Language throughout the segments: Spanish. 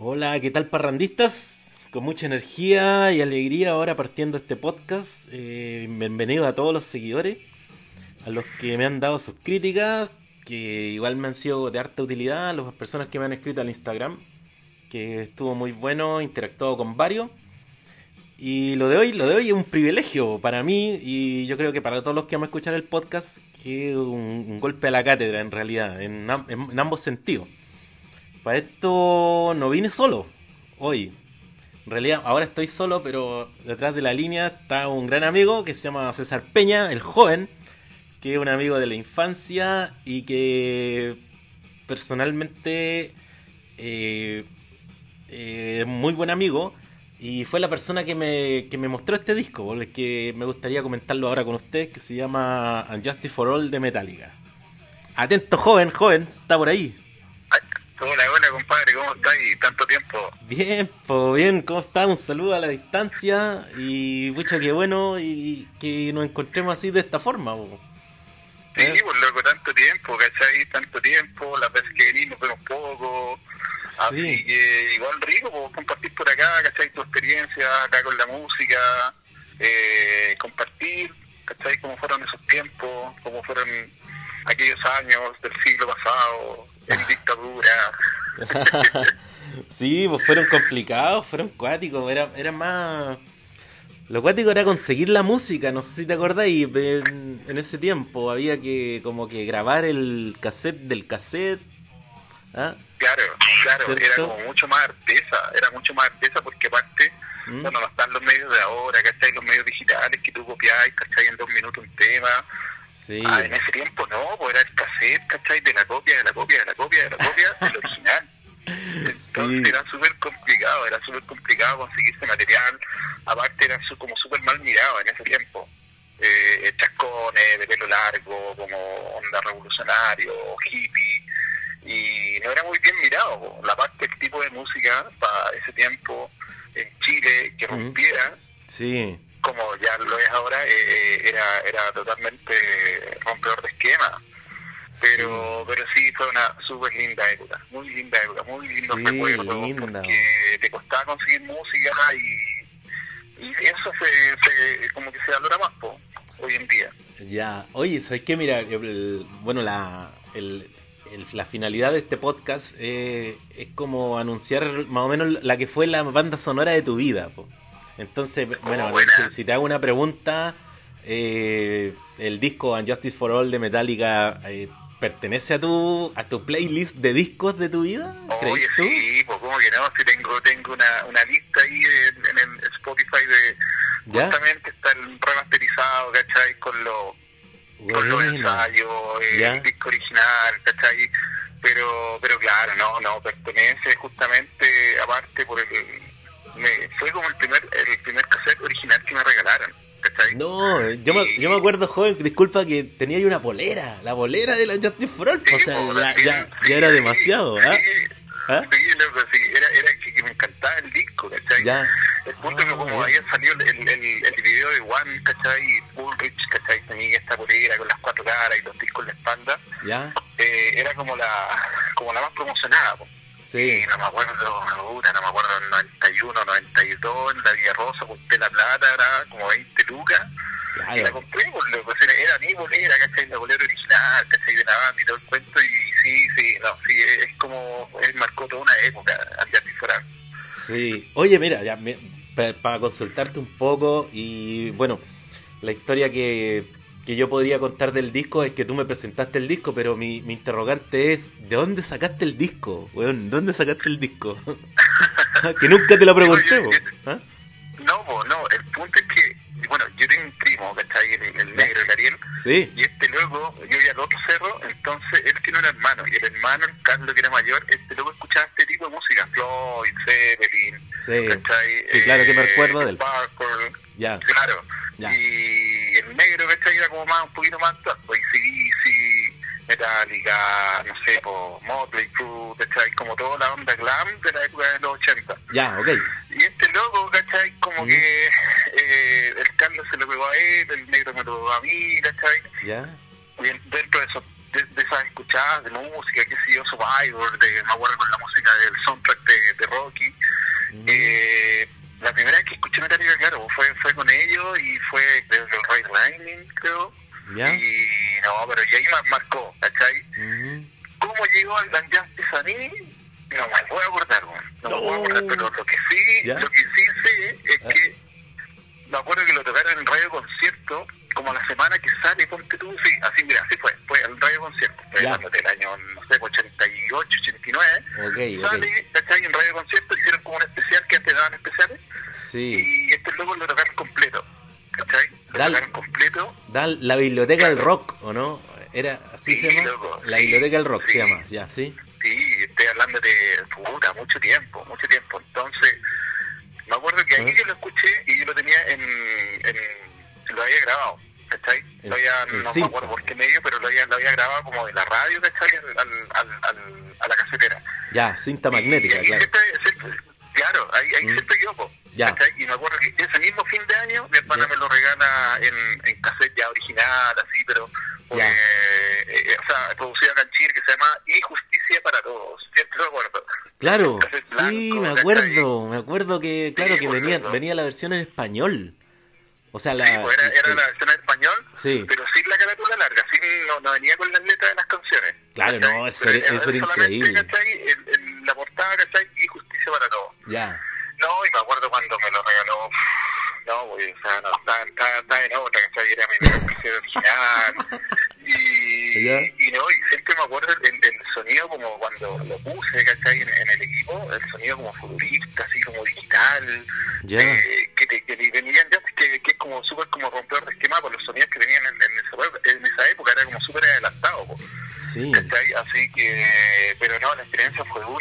Hola, ¿qué tal parrandistas? Con mucha energía y alegría ahora partiendo este podcast. Eh, bienvenido a todos los seguidores, a los que me han dado sus críticas, que igual me han sido de harta utilidad, a las personas que me han escrito al Instagram, que estuvo muy bueno, interactuado con varios. Y lo de hoy, lo de hoy es un privilegio para mí y yo creo que para todos los que van a escuchar el podcast, que es un, golpe a la cátedra en realidad, en ambos sentidos. Para esto no vine solo hoy. En realidad ahora estoy solo, pero detrás de la línea está un gran amigo que se llama César Peña, el joven, que es un amigo de la infancia y que personalmente eh, eh, es muy buen amigo y fue la persona que me, que me mostró este disco, porque me gustaría comentarlo ahora con ustedes, que se llama Unjustice for All de Metallica. Atento, joven, joven, está por ahí. Hola, hola, compadre, ¿cómo estás? Tanto tiempo. Bien, pues bien, ¿cómo estás? Un saludo a la distancia y pucha, qué bueno y que nos encontremos así de esta forma. Sí, ¿Eh? pues loco, tanto tiempo, ¿cachai? Tanto tiempo, la vez que venimos vemos poco. Así que igual rico, pues, compartir por acá, ¿cachai? Tu experiencia acá con la música, eh, compartir, ¿cachai? Cómo fueron esos tiempos, cómo fueron aquellos años del siglo pasado, en dictadura. sí, pues fueron complicados, fueron cuáticos, era, era más... Lo cuático era conseguir la música, no sé si te acordáis, en, en ese tiempo había que como que grabar el cassette del cassette. ¿ah? Claro, claro, era como mucho más artesa, era mucho más artesa porque aparte, ¿Mm? bueno, no están los medios de ahora, ¿cachai? Los medios digitales que tú copiáis, ¿cachai? En dos minutos un tema, Sí. Ah, en ese tiempo no, pues era el cassette, ¿cachai? De la copia, de la copia, de la copia, de la copia, del original. Entonces era súper complicado, era súper complicado conseguir ese material. Aparte era como súper mal mirado en ese tiempo. Eh, chascones, de pelo largo, como onda revolucionario, hippie. Y no era muy bien mirado. La parte, el tipo de música para ese tiempo en Chile que rompiera. Sí como ya lo es ahora, eh, eh, era, era totalmente rompedor de esquema. Pero sí. pero sí fue una súper linda época, muy linda época, muy lindo sí, recuerdo, porque te costaba conseguir música y, y eso se, como que se valora más po, hoy en día. Ya, oye, ¿sabes qué? Mira, bueno, la, el, la finalidad de este podcast eh, es como anunciar más o menos la que fue la banda sonora de tu vida. Po. Entonces, bueno, si, te hago una pregunta, eh, el disco Justice for All de Metallica eh, pertenece a tu a tu playlist de discos de tu vida? Oye, sí, pues como que no, si tengo tengo una, una lista ahí en, el Spotify de justamente está el remasterizado, ¿cachai? Con los con los ensayos, eh, el disco original, ¿cachai? Pero pero claro, no, no, pertenece justamente aparte por el me, fue como el primer, el primer cassette original que me regalaron. No, yo, me, yo me acuerdo, joven, disculpa, que tenía ahí una polera, la polera de la Justice for All, o sea, ya, ya, era demasiado, ¿ah? ¿Ah? Sí, loco, sí, era, era que, me encantaba el disco, ¿cachai? Ya. El punto que como ah. había salido el, el, el, video de One, ¿cachai? Y Bullrich, ¿cachai? Tenía esta polera con las cuatro caras y los discos en la espalda. Ya. Eh, era como la, como la más promocionada, pues. Sí. no me acuerdo, no me acuerdo, en 91, 92, en la Villa Rosa, compré la plata, era como 20 lucas. Y la compré, pues, pues era mi bolera, ¿cachai? La bolera original, ¿cachai? De la banda y todo el cuento. Y sí, sí, no, sí, es como, él marcó toda una época, fuera. Sí, oye, mira, ya, para consultarte un poco y bueno, la historia que que yo podría contar del disco es que tú me presentaste el disco, pero mi, mi interrogante es, ¿de dónde sacaste el disco? Weón, ¿dónde sacaste el disco? que nunca te lo pregunté, ¿Ah? No, no, el punto es que, bueno, yo tengo un primo, que está ahí, el, el negro, el Ariel, ¿Sí? y este loco, yo iba al otro cerro, entonces él tiene un hermano, y el hermano, el Carlos, que era mayor, este loco escuchaba este tipo de música, Floyd, Zeppelin, sí, sí claro que me recuerdo de él. Ya. Claro, ya. y negro, que Era como más, un poquito más actual, pues sí, Metallica, no sé, pues Motley Crue, ¿cachai? Como toda la onda glam de la época de los 80. Ya, ok. Y este loco, ¿cachai? Como que eh, el Carlos se lo pegó a él, el negro me lo pegó a mí, ¿cachai? Ya. Y dentro de, eso, de, esas escuchadas de música, qué sé yo, Survivor, de, me acuerdo con la música del soundtrack de, de Rocky. Eh, la primera vez que escuché Metallica, claro, fue, fue con ellos y fue desde el Ray Lightning, creo. Y no, pero y ahí me marcó, ¿cachai? ¿Cómo llegó al Justice a mí? No me puedo acordar, no me puedo acordar, pero lo que sí, lo que sí sé es ah. que me acuerdo que lo tocaron en radio concierto como la semana que sale, ponte tú, sí, así, mira, así fue, fue el radio concierto, fue del año, no sé, 88, 89, okay, sale, okay. ¿cachai? En radio concierto hicieron como un especial que antes daban especiales, sí. y estos locos lo tocaron completo, ¿cachai? Lo tocaron completo. Da la biblioteca del rock, ¿o no? Era, así se llama, la biblioteca del rock se llama, ya, ¿sí? Sí, estoy hablando de, puta, mucho tiempo, mucho tiempo, entonces... Me acuerdo que ahí yo lo escuché y yo lo tenía en, en lo había grabado. ¿cachai? Lo había, no me acuerdo por qué medio, pero lo había, lo había grabado como de la radio, ¿cachai? Al, al, al, a la casetera. Ya, cinta magnética, claro. claro, ahí, ahí mm. siempre yo, ya. Y me acuerdo que ese mismo fin de año mi hermana me lo regala en, en cassette ya original, así, pero pues, eh, o sea, producida acá en Chile, que se llama Injusticia para Todos. Siempre lo acuerdo. Claro, sí, me acuerdo, me acuerdo que, claro, que venía, venía la versión en español. O sea, la, sí, pues era, era, la versión en español, sí. pero sin la carátula larga, sin, no, no, venía con las letras de las canciones. Claro, no, eso, era, eso era increíble. En, en, la portada, ¿cachai? Y justicia para todos. Ya. No, y me acuerdo cuando me lo regaló, no, pues, o sea, no, está, está, está en otra, ¿cachai? Era mi original. Y, y no, y siempre me acuerdo el, el, sonido como cuando lo puse, ¿cachai? En, en, el equipo, el sonido como futurista, así como digital, yeah. eh, que, te, que venían ya, que, que es como súper como romper el esquema con los sonidos que venían en, en, esa, en esa época, era como súper adelantado, po. sí. ¿cachai? Así que, pero no, la experiencia fue única,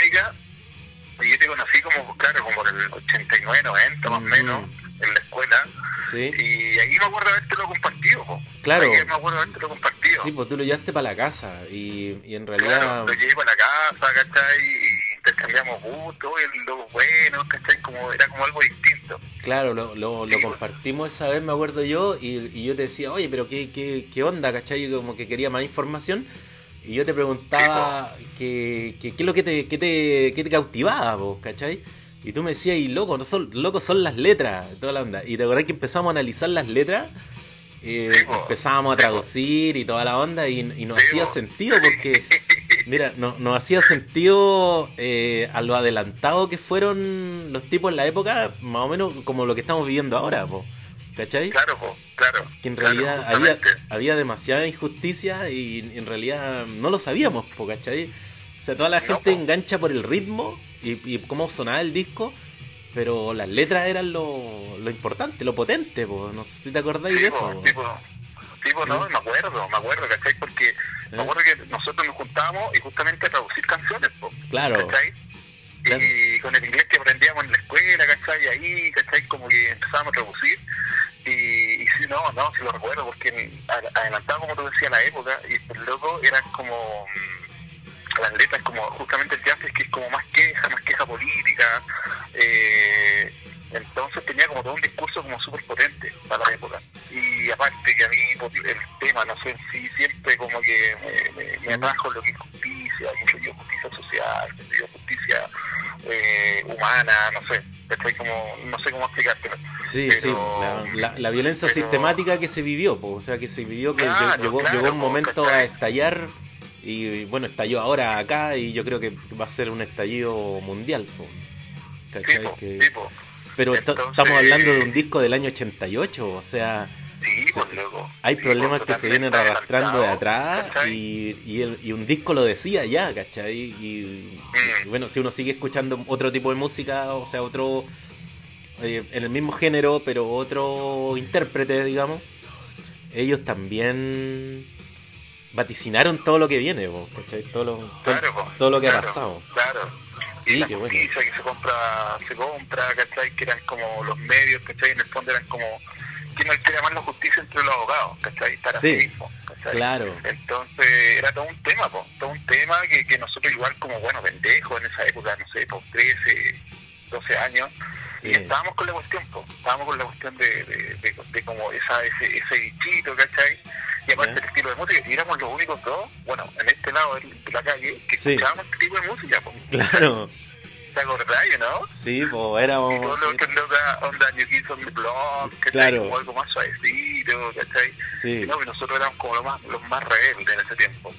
89, 90 más o mm. menos, en la escuela, Sí. Y ahí me acuerdo haberte lo compartido. Po. Claro. Ahí me acuerdo haberte lo compartido. Sí, pues tú lo llevaste para la casa y, y en realidad... Claro, lo llevé para la casa, ¿cachai? Y intercambiamos gustos, y lo bueno, ¿cachai? Como, era como algo distinto. Claro, lo, lo, lo compartimos esa vez, me acuerdo yo, y, y yo te decía, oye, pero qué, qué, qué onda, ¿cachai? Como que quería más información. Y yo te preguntaba qué, qué, qué es lo que te, qué te, qué te cautivaba, vos, ¿cachai? Y tú me decías, y loco, no son, loco son las letras, toda la onda. Y te acordás que empezamos a analizar las letras, eh, empezábamos a traducir y toda la onda, y, y no hacía sentido porque, mira, no, no hacía sentido eh, a lo adelantado que fueron los tipos en la época, más o menos como lo que estamos viviendo ahora, po. ¿cachai? Claro, po, claro. Que en realidad había, había demasiada injusticia y en realidad no lo sabíamos, po, ¿cachai? O sea, toda la gente engancha por el ritmo y, y, cómo sonaba el disco, pero las letras eran lo, lo importante, lo potente, po. no sé si te acordáis de eso. Tipo, tipo, no, me acuerdo, me acuerdo, ¿cachai? Porque me ¿Eh? acuerdo que nosotros nos juntábamos y justamente a traducir canciones, po, claro. ¿cachai? Y con el inglés que aprendíamos en la escuela, ¿cachai? Ahí, ¿cachai? Como que empezábamos a traducir. Y, y sí, no, no, se lo recuerdo, porque adelantaba, como tú decías, la época, y el loco eran como las letras como justamente el jazz es que es como más queja, más queja política, eh, entonces tenía como todo un discurso como súper potente para la época. Y aparte que a mí el tema, no sé, sí siempre como que me, me, me atrajo lo que es justicia, yo justicia social, yo justicia eh, humana, no sé, estoy como, no sé cómo explicártelo. Sí, sí, la, la, violencia sistemática que se vivió, o sea, que se vivió, que llegó, llegó un momento a estallar y bueno, estalló ahora acá y yo creo que va a ser un estallido mundial. ¿cachai? que... Pero estamos hablando de un disco del año 88, o sea... Pues, hay problemas que se vienen arrastrando de atrás y, y, el, y, un disco lo decía ya, ¿cachai? Y, mm. bueno, si uno sigue escuchando otro tipo de música, o sea, otro... Eh, en el mismo género, pero otro intérprete, digamos, ellos también vaticinaron todo lo que viene, ¿cachai? Todo lo, todo, todo lo que ha pasado. Claro. Sí, y la que se compra, se compra, ¿cachai? Que eran como los medios, ¿cachai? En el fondo eran como, ¿quién no quiere la justicia entre los abogados, ¿cachai? Para sí, mismo, claro. Entonces era todo un tema, po, todo un tema que, que nosotros igual como, bueno, pendejos en esa época, no sé, por 13, 12 años, y estábamos con la cuestión, po, estábamos con la cuestión de, de, de, de como esa, ese, ese bichito, ¿cachai? Y aparte el estilo de música, y éramos los únicos dos, bueno, en este lado de la calle que escuchábamos este tipo de música. Pues. Claro. ¿Te acordáis, no? Sí, pues éramos... Y todos los otros locas, onda New Kids on the Block, que claro. como algo más suavecito, ¿cachai? Sí. Y no, que nosotros éramos como los más, los más rebeldes en ese tiempo.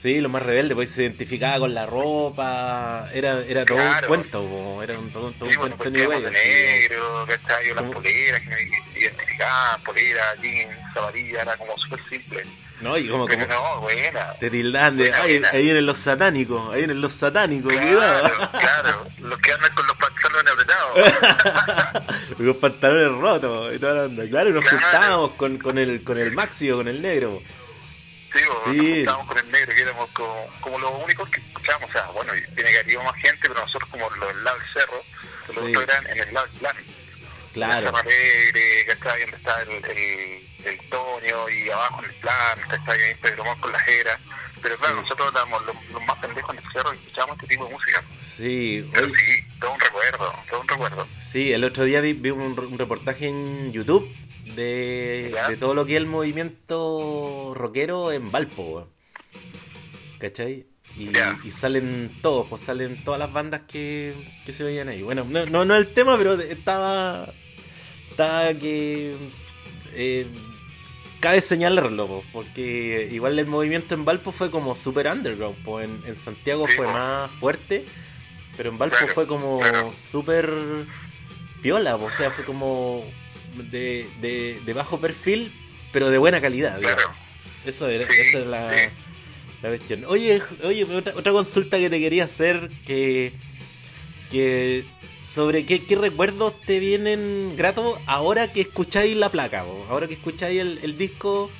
Sí, lo más rebelde, pues se identificaba con la ropa, era, era todo un cuento, era un, todo, todo sí, un cuento de negro, ¿cachai? Las poleras que me identificaban, poleras, jeans, zapatillas, era como súper simple. No, y como, Pero no, buena. Te tildan de, ahí vienen los satánicos, ahí vienen los satánicos, claro, cuidado. Claro, los que andan con los pantalones apretados. los pantalones rotos y toda la onda. Claro, nos claro. juntábamos con, con, el, con el Maxi o con el negro. Sí, sí. nos juntábamos con el negro, que éramos como, como los únicos que escuchábamos. O sea, bueno, tiene que haber más gente, pero nosotros como los del lado del cerro, los sí. otros eran en el lado del plan. Claro. Alegre, ¿cachai? Donde está el, el, el Toño y abajo en el plan, ¿cachai? Ahí Pedro Mon con la jera. Pero claro, sí. nosotros éramos los, los, más pendejos en el cerro y escuchábamos este tipo de música. Sí. Pero sí, todo un recuerdo, todo un recuerdo. Sí, el otro día vi, vi un, un, reportaje en YouTube de, de, todo lo que es el movimiento rockero en Valpo, ¿cachai? Y, yeah. y, salen todos, pues salen todas las bandas que, que se veían ahí. Bueno, no, no, no el tema, pero estaba, estaba que... Eh, cabe señalarlo, porque igual el movimiento en Valpo fue como super underground, pues en, en Santiago sí, fue más fuerte, pero en Valpo Claro, fue como claro. super piola, o sea, fue como de, de, de bajo perfil, pero de buena calidad. Claro. Eso era, Sí, esa es la, sí. la cuestión. Oye, oye, otra, otra consulta que te quería hacer, que, que sobre qué, qué recuerdos te vienen gratos ahora que escucháis la placa, po? ahora que escucháis el, el disco,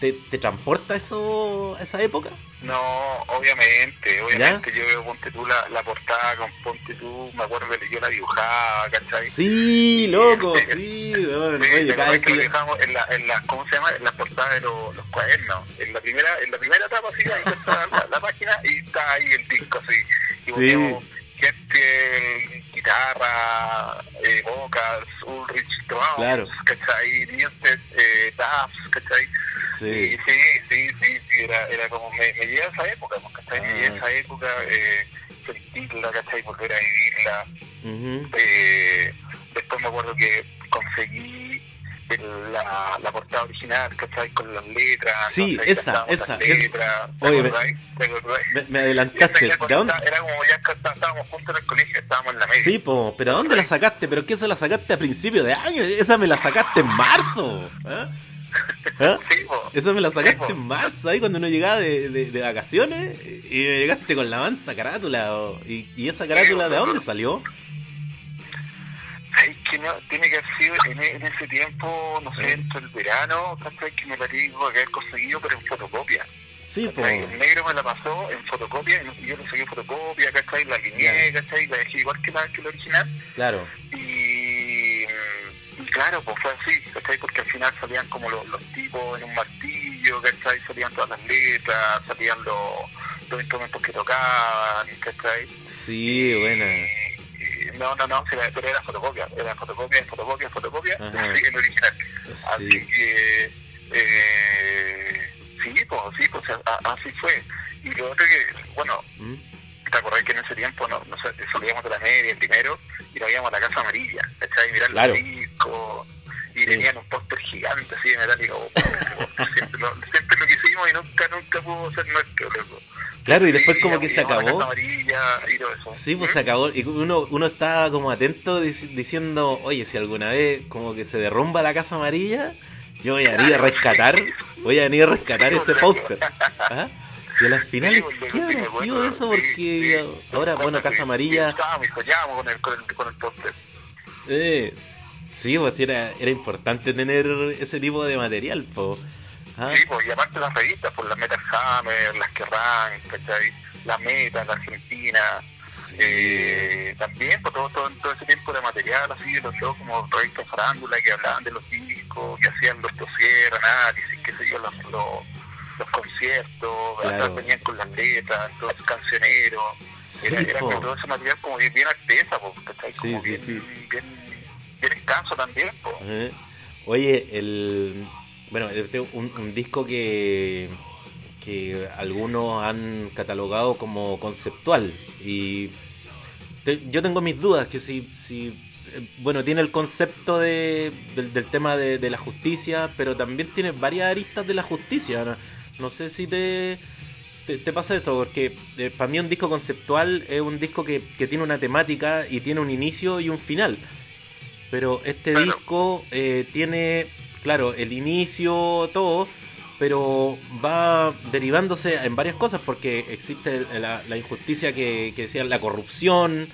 ¿te, ¿te transporta eso a esa época? No, obviamente, obviamente yo veo Ponte tú la, la portada con Ponte tú, me acuerdo que yo la dibujaba, ¿cachai? Sí, loco, este, sí, bueno, Sí, oye, ¿te cada acuerdas vez que lo dejamos en la, en la, ¿cómo se llama? En la portada de los, los cuadernos. En la primera, en la primera etapa así, ahí está la, la página y está ahí el disco así. Y Sí. gente, guitarra, eh, vocals, Ulrich drums, Claro. ¿cachai? Newsted, eh, Duffs, ¿cachai? Y Sí, sí, sí, sí, sí, era, era como, me, me lleva a esa época, pues, ¿cachai? Me lleva a esa época, eh, sentirla, ¿cachai? Volver a vivirla. ujú, Eh, después me acuerdo que conseguí la, la portada original, ¿cachai? Con las letras. Sí, esa, esa, las letras, ¿te Oye, me- me, adelantaste, esa ¿de dónde? Era como ya está- estábamos juntos en el colegio, estábamos en la media. Sí, po, pero ¿a dónde la sacaste? ¿Pero qué se la sacaste a principio de año? Esa me la sacaste en marzo. ¿ah? ¿Ah? Sí. Esa me la sacaste en marzo, ahí cuando uno llegaba de, de, de vacaciones y me llegaste con la mansa carátula. ¿Y, y esa carátula de dónde salió? ¿Sabes que no? Tiene que haber sido en, en ese tiempo, no sé, entre el verano, ¿cachai? Que me la tengo que haber conseguido, pero en fotocopia. Sí. ¿cachai? El negro me la pasó en fotocopia y yo saqué fotocopia, ¿cachai? La alineé, ¿cachai? La dejé igual que la, que la original. Claro. Y, y claro, pues fue así, ¿cachai? Porque al final salían como los, los tipos en un martillo, ¿cachai? Salían todas las letras, salían los, los instrumentos que tocaban, ¿cachai? Sí, buena. Y- no, no, no, era- pero era fotocopia, era fotocopia, fotocopia, fotocopia, en original. Así Sí. que, eh, sí, pues, sí, pues, así fue. Y lo otro que, bueno, ¿Mm? ¿te acordás que en ese tiempo no, no salíamos de la media, el primero, y nos íbamos a la Casa Amarilla, ¿cachai? Mirar Claro. los discos, y Sí. tenían un póster gigante así de metálico. siempre, lo, siempre lo quisimos y nunca, nunca pudo ser nuestro, loco. Claro, y después como que se acabó. Sí, pues ¿Mm? se acabó. Y uno, uno estaba como atento dic- diciendo, oye, si alguna vez como que se derrumba la casa amarilla, yo voy a venir a rescatar, voy a venir a rescatar ese póster. ¿Ah? Y a las finales, ¿qué habrá sido eso? Porque ahora, bueno, Casa Amarilla, con el, póster. eh, sí, pues era, era importante tener ese tipo de material, po. ¿Ah? Sí, pues, y aparte las revistas, pues las Metal Hammer, las Kerrang, ¿cachai? La Meta, la Argentina, Sí. eh, también, pues todo, todo, todo ese tiempo de material, así, de los shows como revistas farándula que hablaban de los discos, que hacían los dossier, análisis, qué sé yo, los, los, los conciertos, Claro. venían con las letras, todos cancioneros, Sí, era, todo ese material como bien, bien artesa, pues, ¿cachai? Sí, Como bien, bien, bien escaso también. Eh, Oye, el. Bueno, este, un, un disco que. que algunos han catalogado como conceptual. Y yo tengo mis dudas que si, si eh, bueno, tiene el concepto de, del, tema de, la justicia, pero también tiene varias aristas de la justicia. No, sé si te, te, pasa eso, porque eh, para mí un disco conceptual es un disco que, que, tiene una temática y tiene un inicio y un final. Pero este disco eh, tiene, claro, el inicio, todo, pero va derivándose en varias cosas porque existe la, injusticia que, que decía la corrupción,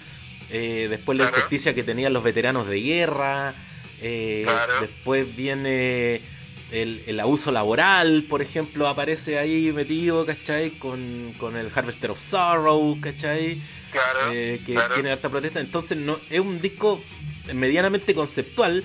eh, después la injusticia que tenían los veteranos de guerra, eh, después viene el, el, abuso laboral, por ejemplo, aparece ahí metido, ¿cachai? Con, con el Harvester of Sorrow, ¿cachai? Eh, que tiene harta protesta. Entonces no es un disco medianamente conceptual,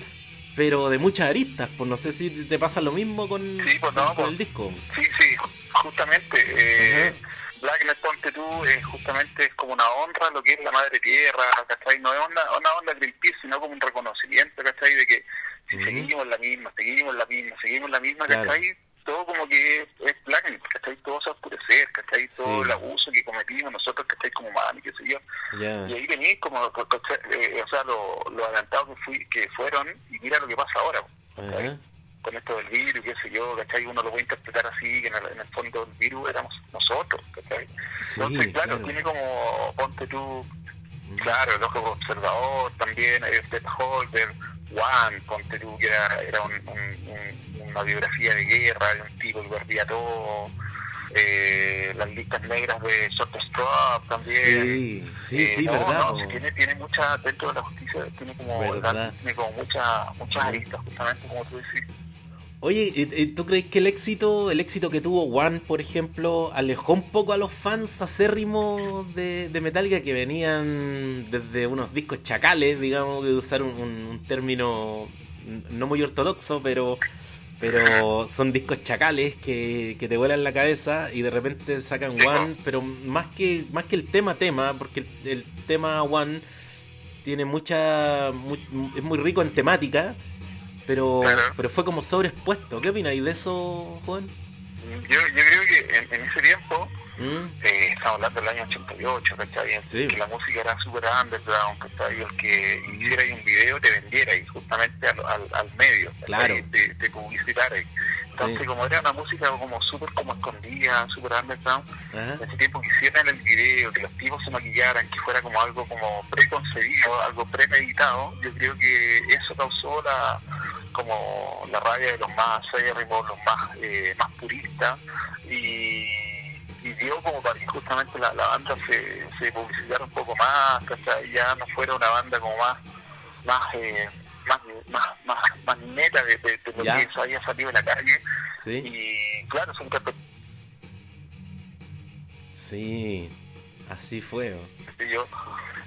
pero de muchas aristas. Pues no sé si te pasa lo mismo con, pues pues, el disco. Sí, sí, justamente. Eh, Blackness, ponte tú, es justamente es como una honra lo que es la madre tierra, ¿cachai? No es una, una onda Greenpeace, sino como un reconocimiento, ¿cachai? De que si seguimos la misma, seguimos la misma, seguimos la misma, ¿cachai? Todo como que es, Blackness, ¿cachai? Todo se oscurecer, ¿cachai? Todo el abuso que cometimos nosotros, ¿cachai? Como mami, qué sé yo. Y ahí venís como, eh, o sea, lo, lo adelantado que, fui, que fueron y mira lo que pasa ahora, con esto del virus, qué sé yo, ¿cachai? Uno lo puede interpretar así, que en el, en el fondo del virus éramos nosotros, ¿cachai? Entonces, claro, tiene como, ponte tú, claro, el ojo observador también, este Holder, Juan, ponte tú, que era, era un, una biografía de guerra, de un tipo que perdía todo, eh, las listas negras de Short Straw también. Sí, sí, eh, sí, verdad. No, tiene, tiene mucha, dentro de la justicia, tiene como, tiene como mucha, muchas aristas, justamente como tú decís. Oye, ¿tú crees que el éxito, el éxito que tuvo One, por ejemplo, alejó un poco a los fans acérrimos de, de Metallica que venían desde unos discos chacales, digamos, de usar un, término no muy ortodoxo, pero pero son discos chacales que, que te vuelan la cabeza y de repente sacan One, pero más que más que el tema tema, porque el, tema One tiene mucha es muy rico en temática pero, pero fue como sobreexpuesto. ¿Qué opináis de eso, Juan? Yo, yo creo que en, ese tiempo, ¿Mm? eh, estamos hablando del año 88, ¿cachai? Que la música era súper underground, ¿cachai? El que hiciera ahí un video te vendiera y justamente al, al, al medio, claro. te, te publicitara. Entonces, como era una música como súper como escondida, súper underground, en ese tiempo que hicieran el video, que los tipos se maquillaran, que fuera como algo como preconcebido, algo premeditado, yo creo que eso causó la como la rabia de los más acérrimos, los más eh, más puristas, y, y, dio como para que justamente la, banda se, se publicitara un poco más, ya no fuera una banda como más, más eh, más, más, más, más neta de, de, lo que eso había salido en la calle. ¿Sí? Y claro, son Sí, así fue. Yo,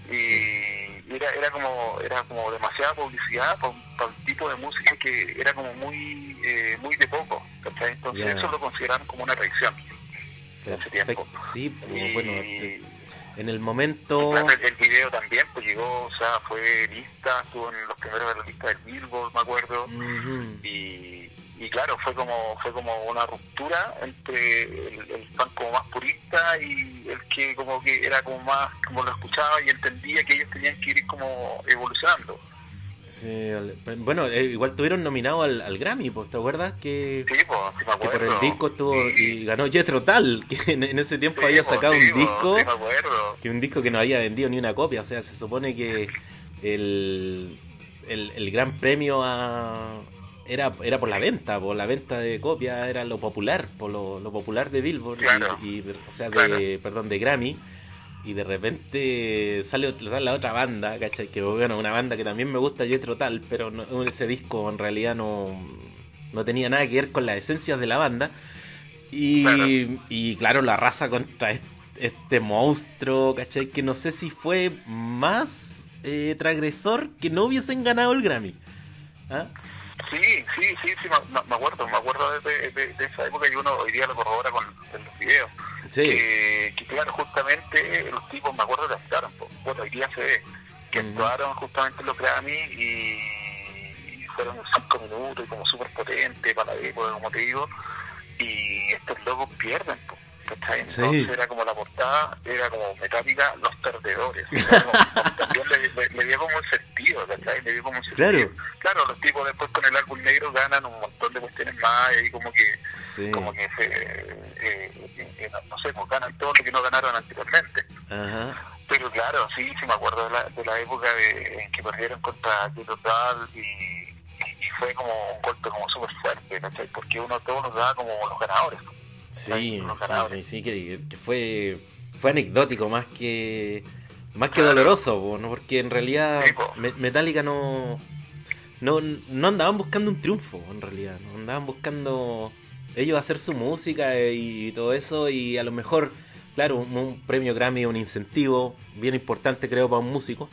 y era, era como era como demasiada publicidad para, un tipo de música que era como muy eh, muy de poco. Entonces eso lo consideraron como una reacción. Tiempo. Sí, pues, bueno, en el momento... el, video también pues llegó, o sea, fue lista, estuvo en los primeros de la lista del Billboard, me acuerdo, y, y claro, fue como fue como una ruptura entre el, el, fan como más purista y el que como que era como más, como lo escuchaba y entendía que ellos tenían que ir como evolucionando. Sí, bueno, eh, igual tuvieron nominado al, al, Grammy, pues, ¿te acuerdas? Que, sí, pues, que por el disco estuvo y ganó Jethro Tal, que en, ese tiempo había sacado un disco, que un disco que no había vendido ni una copia, o sea, se supone que el, el, el gran premio a, era, era por la venta, por la venta de copias, era lo popular, por lo, lo popular de Billboard, y, o sea, de, perdón, de Grammy y de repente sale, la otra banda, ¿cachai? Que bueno, una banda que también me gusta, Jetro Tal, pero ese disco en realidad no, no tenía nada que ver con las esencias de la banda. Y claro, y, claro la raza contra este, monstruo, ¿cachai? Que no sé si fue más eh, transgresor que no hubiesen ganado el Grammy. ¿Ah? Sí, sí, sí, sí, me, acuerdo, me acuerdo de, de, esa época y uno hoy día lo corrobora con los videos. Sí. Que, claro, justamente acuerdo que actuaron, bueno, hoy día se ve, que actuaron justamente los Grammy y fueron cinco minutos y como súper potente para la época, como te digo, y estos locos pierden, Entonces era como la portada, era como metálica, los perdedores. también le, dio como un ¿cachai? Le dio como un sentido. Claro. los tipos después con el álbum negro ganan un montón de cuestiones más y como que, como que se, eh, eh, no sé, pues ganan todo lo que no ganaron anteriormente. Pero claro, sí, sí me acuerdo de la, de la época de, en que perdieron contra Total y, y, fue como un golpe como súper fuerte, ¿cachai? Porque uno todos nos daba como los ganadores. Sí, sí, sí, que, fue fue anecdótico más que más que doloroso, ¿no? porque en realidad Metallica no, no no andaban buscando un triunfo, en realidad, no andaban buscando ellos hacer su música y todo eso y a lo mejor, claro, un, premio Grammy, un incentivo bien importante creo para un músico,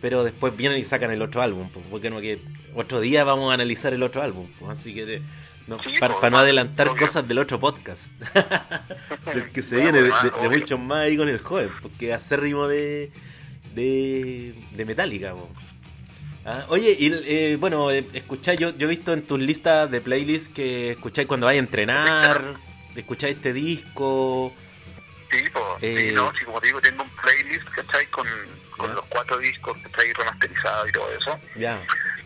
pero después vienen y sacan el otro álbum, porque no que otro día vamos a analizar el otro álbum, así que no, para, no adelantar cosas del otro podcast. del que se viene de, muchos más ahí con el joven, porque hace ritmo de, de, de Metallica. Ah, oye, y eh, bueno, eh, escucháis, yo, yo he visto en tus listas de playlists que escucháis cuando vais a entrenar, escucháis este disco. Sí, pues, no, sí, como te digo, tengo un playlist, ¿cachai? Con, con los cuatro discos, que ahí Remasterizados y todo eso. Ya.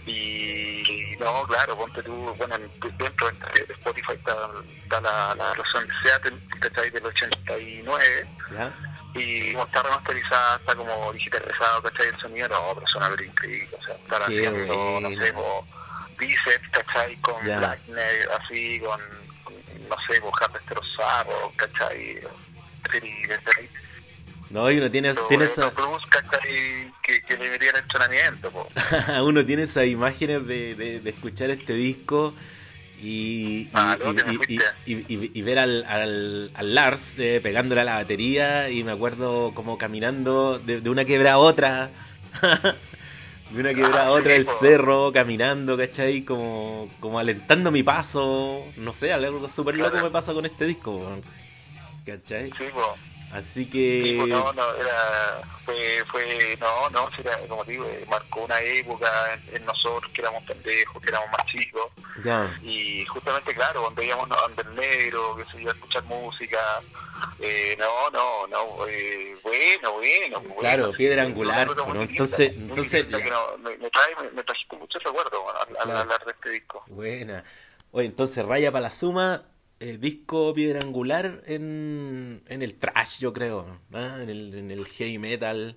Y no, claro, ponte tú, bueno, dentro de Spotify está, la, la versión de Seattle, ¿cachai? Del 89. ¿Ya? Y como está remasterizada, está como digitalizado, ¿cachai? El sonido, no, pero suena increíble. O sea, estar haciendo, no sé, como Bicep, ¿cachai? Con yeah. Black así, con, no sé, con Harvester ¿cachai? Pretty, no, y uno tiene, tiene esa... que, que le el entrenamiento. uno tiene esas imágenes de, de, escuchar este disco y, y, y, ver al, al, al Lars eh, pegándole a la batería y me acuerdo como caminando de, de una quebra a otra. de una quebra a ah, otra el cerro, caminando, ¿cachai? Como, como alentando mi paso. No sé, algo súper loco me pasa con este disco, ¿cachai? Sí, Así que... Pues, no, no, era, fue, fue, no, no, era, como digo, eh, marcó una época en, nosotros que éramos pendejos, que éramos más chicos. Y justamente, claro, cuando íbamos a el negro, que se iba a escuchar música, eh, no, no, no, eh, bueno, bueno, Claro, piedra angular, ¿no? entonces... entonces me, trae, me, trajiste muchos recuerdos al, hablar de este disco. Buena. Oye, entonces raya para la suma, eh, disco piedra angular en, en el trash, yo creo, en, el, en el heavy metal.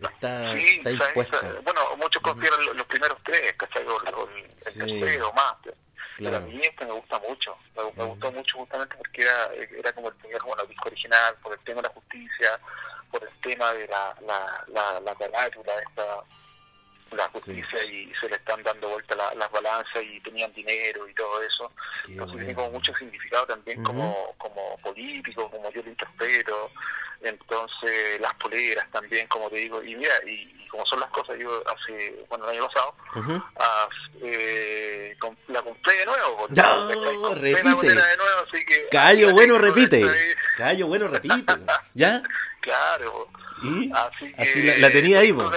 Está, está impuesta. bueno, muchos confían los, primeros tres, ¿cachai? O, el tercero más. Pero a mí este me gusta mucho. Me, gustó mucho justamente porque era, era como el primer el disco original, por el tema de la justicia, por el tema de la, la, la, la carátula esta la justicia y se le están dando vuelta las balanzas y tenían dinero y todo eso. Entonces tiene como mucho significado también como, como político, como yo lo interpreto. Entonces las poleras también, como te digo, y mira, y, como son las cosas, yo hace, bueno, el año pasado, eh, la compré de nuevo. No, repite. De nuevo, así que, Callo bueno repite. Callo bueno repite. ¿Ya? Claro. ¿Y? Así, que, la, tenía ahí, vos.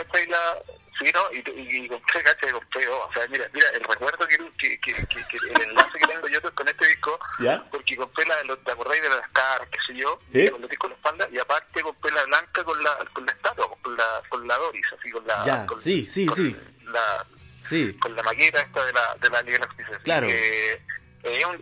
Sí, ¿no? Y, y, y compré, caché, compré, oh, o sea, mira, mira, el recuerdo que, que, que, que, el enlace que tengo yo con este disco, ¿Ya? porque compré la, ¿te acordáis de las caras, qué sé yo? Con los discos en la espalda, y aparte compré la blanca con la, con la estatua, con la, con la Doris, así, con la... Ya, con, sí, sí, sí. La, sí. Con la maqueta esta de la, de la Liga de Claro. Que, es, un,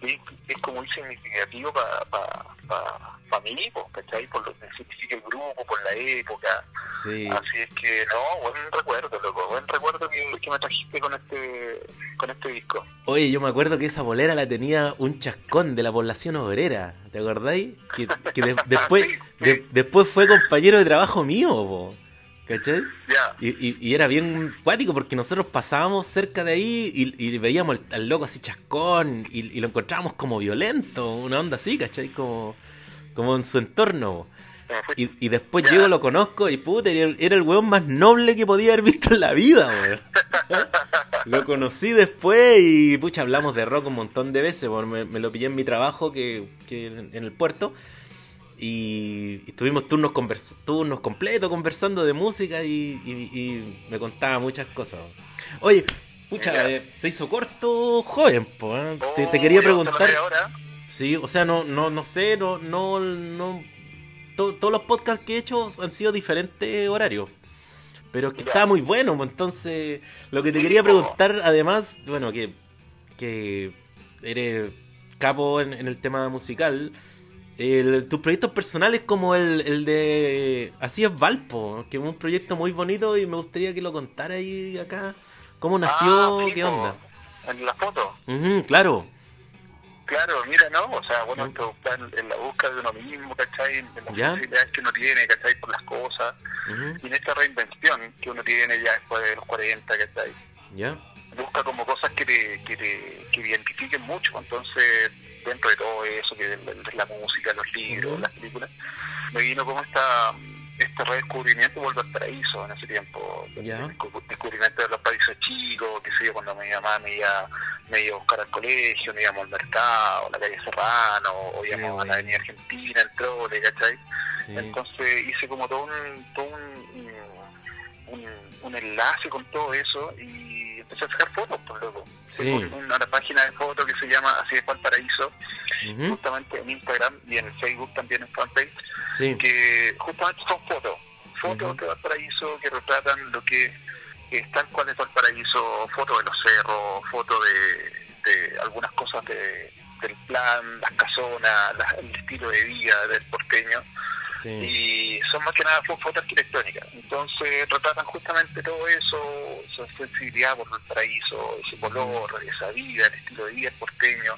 es como muy significativo para pa, pa, para mí, ¿cachai? Por lo que significa el grupo, por la época. Sí. Así es que, no, buen recuerdo, loco, buen recuerdo que, que me trajiste con este, con este disco. Oye, yo me acuerdo que esa bolera la tenía un chascón de la población obrera, ¿te acordáis? Que, que después, después fue compañero de trabajo mío, po. ¿Cachai? Y, y, era bien cuático porque nosotros pasábamos cerca de ahí y, y veíamos al, loco así chascón y, lo encontrábamos como violento, una onda así, ¿cachai? Como, como en su entorno. Y, y después llego, lo conozco y puta, era, era el weón más noble que podía haber visto en la vida, weón. lo conocí después y pucha, hablamos de rock un montón de veces, me, me, lo pillé en mi trabajo que, que en el puerto. Y, estuvimos turnos, turnos completos conversando de música y, y, me contaba muchas cosas. Oye, pucha, eh, se hizo corto, joven, po, ¿eh? te, te, quería preguntar. Sí, o sea, no, no, no sé, no, no, no. todos los podcasts que he hecho han sido diferentes horarios. Pero es que está muy bueno, pues, entonces lo que te quería preguntar, además, bueno, que, que eres capo en, el tema musical, tus proyectos personales como el, el de Así es Valpo, que es un proyecto muy bonito y me gustaría que lo contara ahí acá. ¿Cómo nació? Ah, ¿Qué onda? En la foto. claro. Claro, mira, ¿no? O sea, bueno, esto está en, la búsqueda de uno mismo, ¿cachai? En las posibilidades que uno tiene, ¿cachai? Por las cosas. Y en esta reinvención que uno tiene ya después de los 40, ¿cachai? Ya. Busca como cosas que te, que te que identifiquen mucho. Entonces, dentro de todo eso, que es la música, los libros, las películas, me vino como esta este redescubrimiento vuelve al paraíso en ese tiempo. El descubrimiento de los paraísos chicos, que sé yo, cuando mi mamá me iba, me iba a buscar al colegio, me íbamos al mercado, a la calle Serrano, o íbamos a la avenida Argentina, el Trole, ¿cachai? Entonces hice como todo un, todo un, un, enlace con todo eso y empecé a sacar fotos, por luego. Tengo una, página de fotos que se llama Así es Paraíso, justamente en Instagram y en Facebook también en fanpage que justamente son fotos, fotos de Valparaíso que retratan lo que es tal cual es Valparaíso, fotos de los cerros, fotos de, algunas cosas de, del plan, las casonas, el estilo de vida del porteño. Y son más que nada fotos arquitectónicas. Entonces retratan justamente todo eso, esa sensibilidad por el paraíso, ese color, esa vida, el estilo de vida porteño.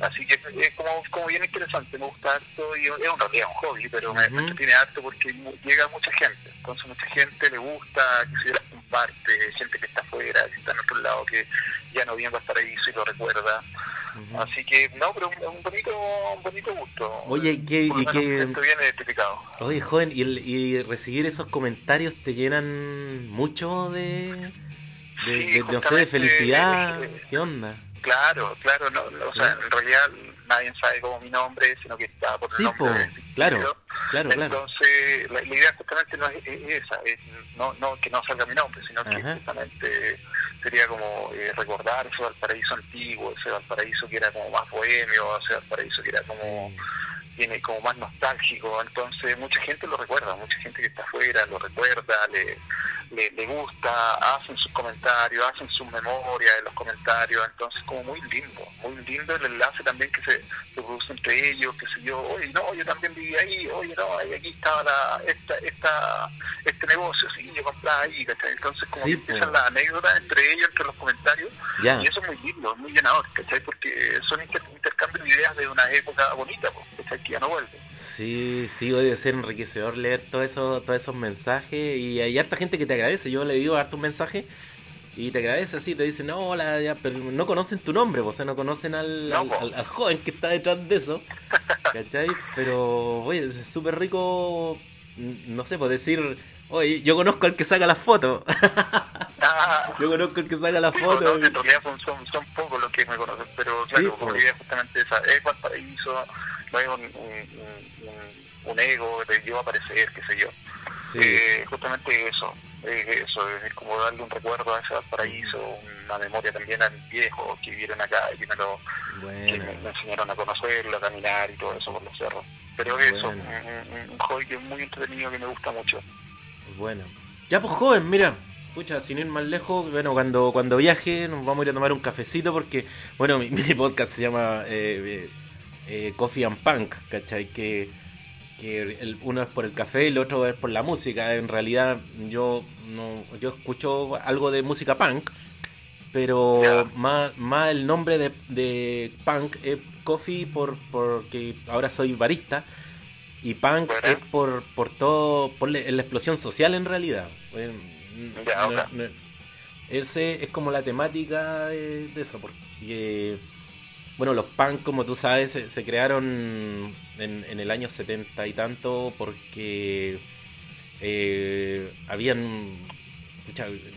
Así que es como, como bien interesante, me gusta harto y es un, realidad un hobby, pero me, entretiene harto porque llega mucha gente. Entonces mucha gente le gusta, que se la comparte, gente que está afuera, que está en otro lado, que ya no viene al paraíso y lo recuerda. Así que, no, pero un, un bonito, un bonito gusto. Oye, ¿y qué...? Y que, viene identificado. Oye, joven, ¿y, ¿y, recibir esos comentarios te llenan mucho de... de, no sé, de felicidad? Eh, ¿Qué onda? Claro, claro, no, o sea, en realidad nadie sabe como mi nombre, sino que está por el nombre claro, claro, Entonces, La, idea justamente no es, esa, es no, no que no salga mi nombre, sino que justamente sería como eh, recordar ese Valparaíso antiguo, ese Valparaíso que era como más bohemio, ese Valparaíso que era como tiene como más nostálgico, entonces mucha gente lo recuerda, mucha gente que está afuera lo recuerda, le, le, gusta, hacen sus comentarios, hacen sus memorias en los comentarios, entonces como muy lindo, muy lindo el enlace también que se, produce entre ellos, que sé yo, oye, no, yo también viví ahí, oye, no, aquí estaba la, esta, esta, este negocio, sí, yo compraba ahí, Entonces como que empiezan las anécdotas entre ellos, entre los comentarios, y eso es muy lindo, muy llenador, ¿cachai? Porque son intercambios de ideas de una época bonita, ¿cachai? Que ya no vuelve. Sí, sí, debe ser enriquecedor leer todo eso, todos esos mensajes y hay harta gente que te agradece. Yo le digo harto un mensaje y te agradece así, te dicen, no, hola, ya, pero no conocen tu nombre, o sea, no conocen al, al, joven que está detrás de eso, ¿cachai? Pero, oye, es súper rico, no sé, pues decir, oye, yo conozco al que saca las fotos. Ah. yo conozco al que saca las fotos. en realidad son, son, son, pocos los que me conocen, pero claro, sí, idea justamente esa, es Valparaíso no hay un, un, un, ego que te lleva a aparecer, qué sé yo. Eh, justamente eso, es eso, es como darle un recuerdo a ese paraíso, una memoria también a mis viejos que vivieron acá y que me, lo, que me, enseñaron a conocerlo, a caminar y todo eso por los cerros. Pero eso, un, hobby que es muy entretenido que me gusta mucho. Bueno. Ya pues joven, mira, escucha, sin ir más lejos, bueno, cuando, cuando viaje nos vamos a ir a tomar un cafecito porque, bueno, mi, mi podcast se llama eh, eh Coffee and Punk, ¿cachai? Que, que uno es por el café y el otro es por la música. En realidad yo no yo escucho algo de música punk, pero más, más el nombre de, de punk es Coffee por porque ahora soy barista y punk es por, por todo, por la explosión social en realidad. ese es como la temática de, de eso, porque bueno, los punk, como tú sabes, se, crearon en, el año 70 y tanto porque eh, habían,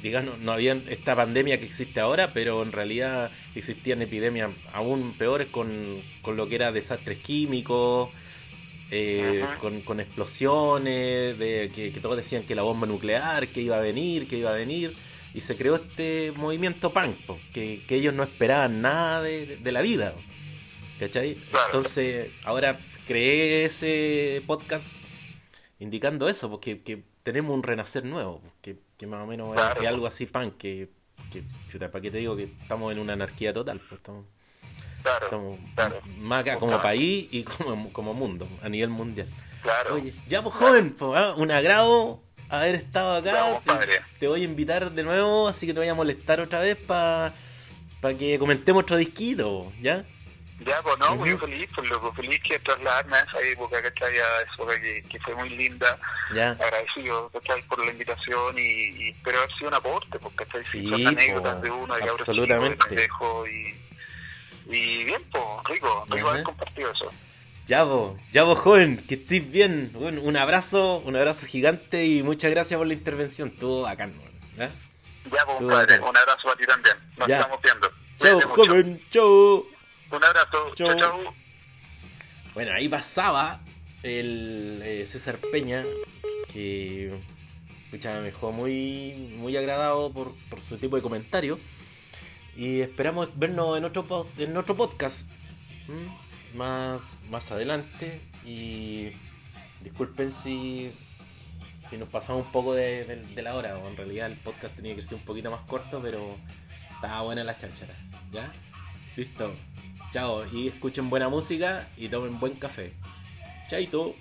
digamos, no habían esta pandemia que existe ahora, pero en realidad existían epidemias aún peores con, con lo que era desastres químicos. Eh, con, explosiones, de que, todos decían que la bomba nuclear, que iba a venir, que iba a venir y se creó este movimiento punk, que, ellos no esperaban nada de, la vida. ¿Cachai? Entonces, ahora creé ese podcast indicando eso, porque que tenemos un renacer nuevo, que, que más o menos es, algo así pan, que, que ¿para qué te digo que estamos en una anarquía total? Pues estamos, estamos más acá como país y como, como mundo, a nivel mundial. Oye, ya pues joven, pues, ¿ah? un agrado haber estado acá. te, voy a invitar de nuevo, así que te voy a molestar otra vez para que comentemos otro disquito, ¿ya? Ya, pues no, muy feliz, pues loco, feliz que trasladarme a esa época, ¿cachai? A eso que, que fue muy linda. Ya. Agradecido, ¿cachai? Por la invitación y, y espero haber sido un aporte, porque ¿cachai? Sí, son anécdotas de uno, de absolutamente. Chico, y, y bien, pues, rico, rico haber compartido eso. Ya vos, ya vos joven, que estés bien. un abrazo, un abrazo gigante y muchas gracias por la intervención. Estuvo acá, ¿no? ¿eh? Ya vos, padre, un abrazo a ti también. Nos estamos viendo. Chao, joven, chao. Un abrazo. Chau, chau. Bueno, ahí pasaba el eh, César Peña, que me dejó muy, muy agradado por, por su tipo de comentario. Y esperamos vernos en otro, en otro podcast más, más adelante. Y disculpen si, si nos pasamos un poco de, la hora. O en realidad el podcast tenía que ser un poquito más corto, pero estaba buena la cháchara. ¿Ya? Listo. Chao, y escuchen buena música y tomen buen café. Chaito.